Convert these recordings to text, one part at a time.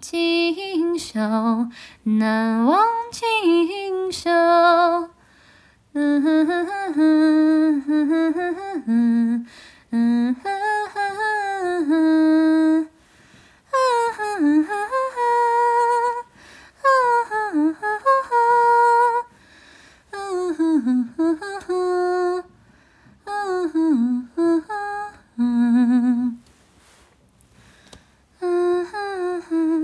今宵难忘今宵，嗯哼哼哼哼哼哼，哼哼哼哼哼哼，嗯哼哼哼哼哼，哼哼哼哼哼哼，嗯哼哼哼哼哼，嗯哼。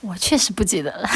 我确实不记得了。